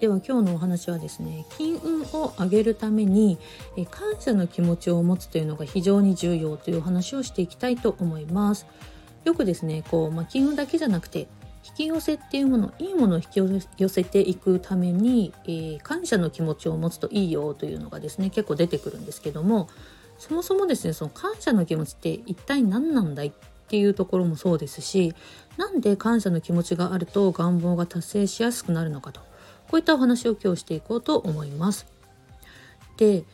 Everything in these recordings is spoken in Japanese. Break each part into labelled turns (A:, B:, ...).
A: では今日のお話はですね金運を上げるために感謝の気持ちを持つというのが非常に重要というお話をしていきたいと思います。よくですねこう、まあ、金運だけじゃなくて引き寄せっていうものいいものを引き寄せていくために、えー、感謝の気持ちを持つといいよというのがですね結構出てくるんですけどもそもそもですねその感謝の気持ちって一体何なんだいっていうところもそうですしなんで感謝の気持ちがあると願望が達成しやすくなるのかと。こういったお話を今日していこうと思います。で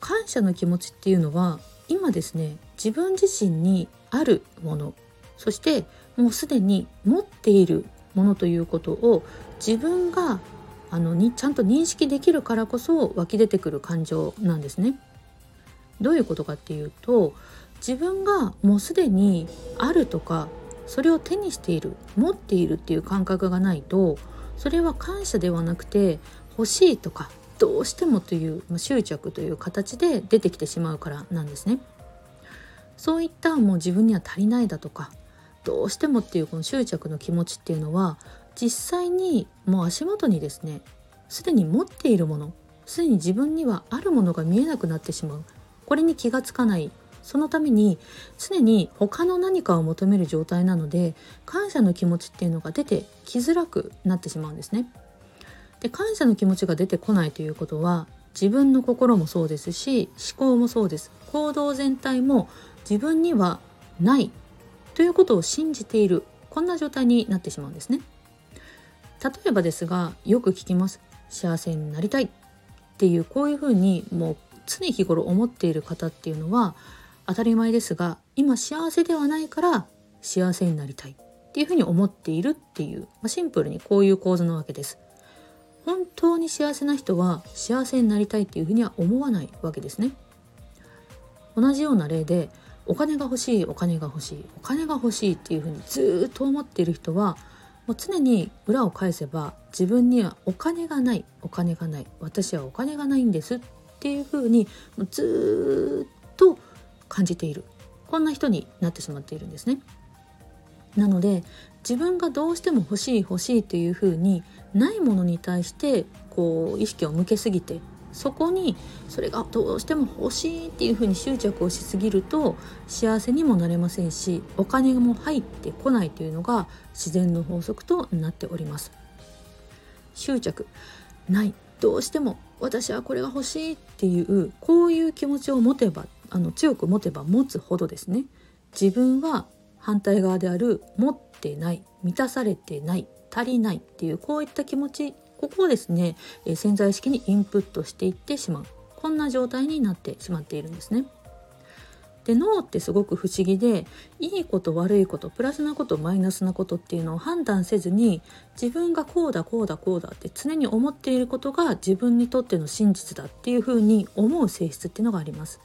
A: 感謝の気持ちっていうのは今ですね自分自身にあるものそしてもうすでに持っているものということを自分があのにちゃんと認識できるからこそ湧き出てくる感情なんですね。どういうことかっていうと自分がもうすでにあるとかそれを手にしている持っているっていう感覚がないとそれは感謝ではなくて欲しいとかどうしてもという執着という形で出てきてしまうからなんですね。そういったもう自分には足りないだとかどうしてもっていうこの執着の気持ちっていうのは実際にもう足元にですねすでに持っているものすでに自分にはあるものが見えなくなってしまうこれに気がつかないそのために常に他の何かを求める状態なので感謝の気持ちっていうのが出てきづらくなってしまうんですね。で感謝の気持ちが出てこないということは自分の心もそうですし思考もそうです。行動全体も自分にはないということを信じているこんな状態になってしまうんですね。例えばですがよく聞きます。幸せになりたいっていうこういうふうにもう常日頃思っている方っていうのは当たり前ですが今幸せではないから幸せになりたいっていうふうに思っているっていう、まあ、シンプルにこういう構図なわけです。本当に幸せな人は幸せになりたいっていうふうには思わないわけですね。同じような例でお金が欲しいお金が欲しいお金が欲しいっていうふうにずっと思っている人はもう常に裏を返せば自分にはお金がないお金がない私はお金がないんですっていうふうにずっと感じている。こんな人になってしまっているんですね。なので自分がどうしても欲しい欲しいというふうにないものに対してこう意識を向けすぎてそこにそれがどうしても欲しいっていうふうに執着をしすぎると幸せにもなれませんしお金も入ってこないというのが自然の法則となっております。執着。ない。どうしても私はこれが欲しいっていうこういう気持ちを持てばあの強く持てば持つほどですね自分は反対側である持ってない満たされてない足りないっていうこういった気持ちここをですね、え潜在意識にインプットしていってしまうこんな状態になってしまっているんですね。で脳ってすごく不思議でいいこと悪いことプラスなことマイナスなことっていうのを判断せずに自分がこうだこうだこうだって常に思っていることが自分にとっての真実だっていうふうに思う性質っていうのがあります。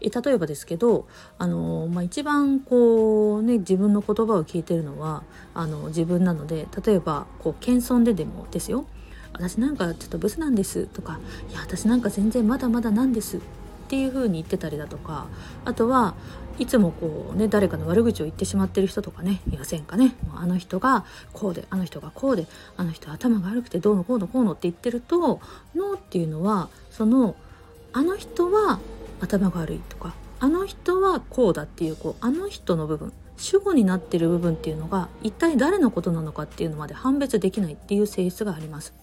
A: え例えばですけど、あのまあ、一番こう、ね、自分の言葉を聞いてるのはあの自分なので例えばこう謙遜ででもですよ。私なんかちょっとブスなんですとかいや私なんか全然まだまだなんですっていう風に言ってたりだとかあとはいつもこうね誰かの悪口を言ってしまってる人とかねいませんかね。あの人がこうであの人がこうであの人頭が悪くてどうのこうのこうのって言ってると脳っていうのはそのあの人は頭が悪いとかあの人はこうだっていうこうあの人の部分主語になってる部分っていうのが一体誰のことなのかっていうのまで判別できないっていう性質があります。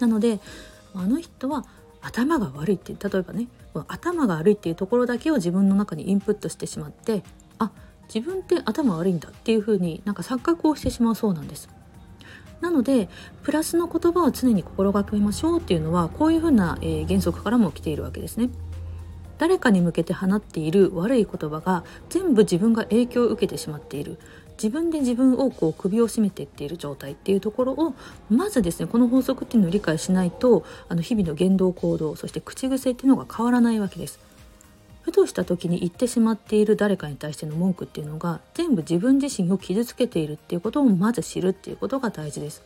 A: なのであの人は頭が悪いって例えばね頭が悪いっていうところだけを自分の中にインプットしてしまってあ自分って頭悪いんだっていうふうになんか錯覚をしてしまうそうなんです。なのでプラスの言葉を常に心がけましょうっていうのはこういうふうな、えー、原則からも来ているわけですね。誰かに向けて放っている悪い言葉が全部自分が影響を受けてしまっている自分で自分をこう首を絞めていっている状態っていうところをまずですねこの法則っていうのを理解しないとあの日々の言動行動そして口癖っていうのが変わらないわけです。ふとした時に言ってしまっている誰かに対しての文句っていうのが全部自分自身を傷つけているっていうことをまず知るっていうことが大事です。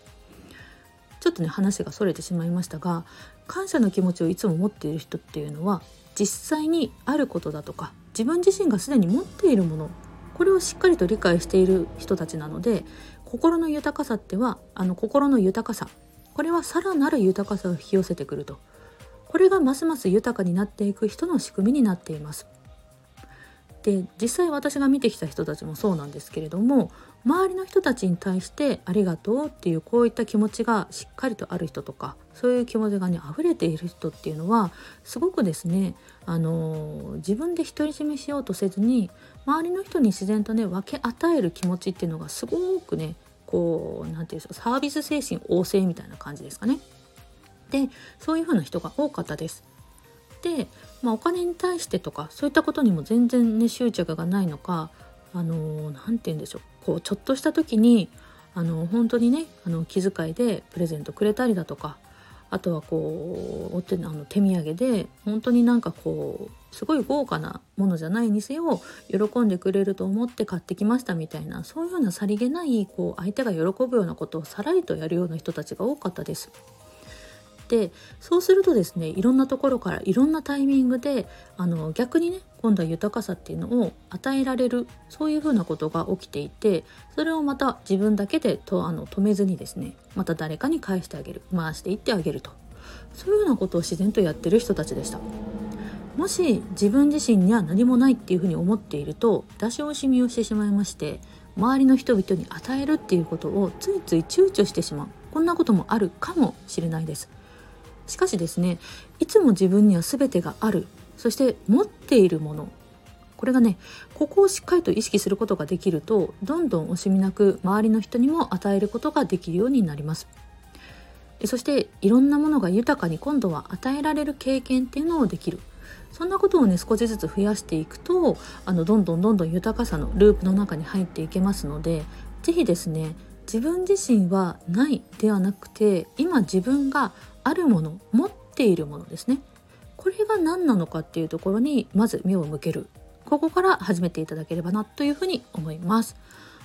A: ちょっとね話がそれてしまいましたが感謝の気持ちをいつも持っている人っていうのは実際にあることだとか自分自身がすでに持っているものこれをしっかりと理解している人たちなので心の豊かさってはあの心の豊かさこれはさらなる豊かさを引き寄せてくると。これがますます豊かになっていく人の仕組みになっています。で実際私が見てきた人たちもそうなんですけれども周りの人たちに対してありがとうっていうこういった気持ちがしっかりとある人とかそういう気持ちがね溢れている人っていうのはすごくですねあの自分で独り占めしようとせずに周りの人に自然とね分け与える気持ちっていうのがすごくねこう何て言うんでしょうサービス精神旺盛みたいな感じですかね。でそういう風な人が多かったです。で、まあ、お金に対してとかそういったことにも全然ね執着がないのかあの何て言うんでしょうこうちょっとした時にあの本当にねあの気遣いでプレゼントくれたりだとかあとはこうお手あの手土産で本当になんかこうすごい豪華なものじゃないにせよ喜んでくれると思って買ってきましたみたいなそういうようなさりげないこう相手が喜ぶようなことをさらりとやるような人たちが多かったです。でそうするとですねいろんなところからいろんなタイミングであの逆にね今度は豊かさっていうのを与えられるそういうふうなことが起きていてそれをまた自分だけでとあの止めずにですねまた誰かに返してあげる回していってあげるとそういうようなことを自然とやってる人たちでした。もし自分自身には何もないっていうふうに思っていると出し惜しみをしてしまいまして周りの人々に与えるっていうことをついつい躊躇してしまうこんなこともあるかもしれないです。しかしですねいつも自分には全てがある。そして持っているもの。これがねここをしっかりと意識することができるとどんどん惜しみなく周りの人にも与えることができるようになります。そしていろんなものが豊かに今度は与えられる経験っていうのをできる。そんなことをね少しずつ増やしていくとあのどんどんどんどん豊かさのループの中に入っていけますので是非ですね自分自身はないではなくて今自分があるもの持っているものですね。これが何なのかっていうところにまず目を向ける。ここから始めていただければなというふうに思います。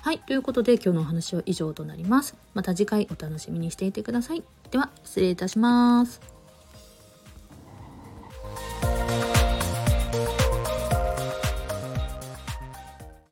A: はいということで今日のお話は以上となります。また次回お楽しみにしていてください。では失礼いたします。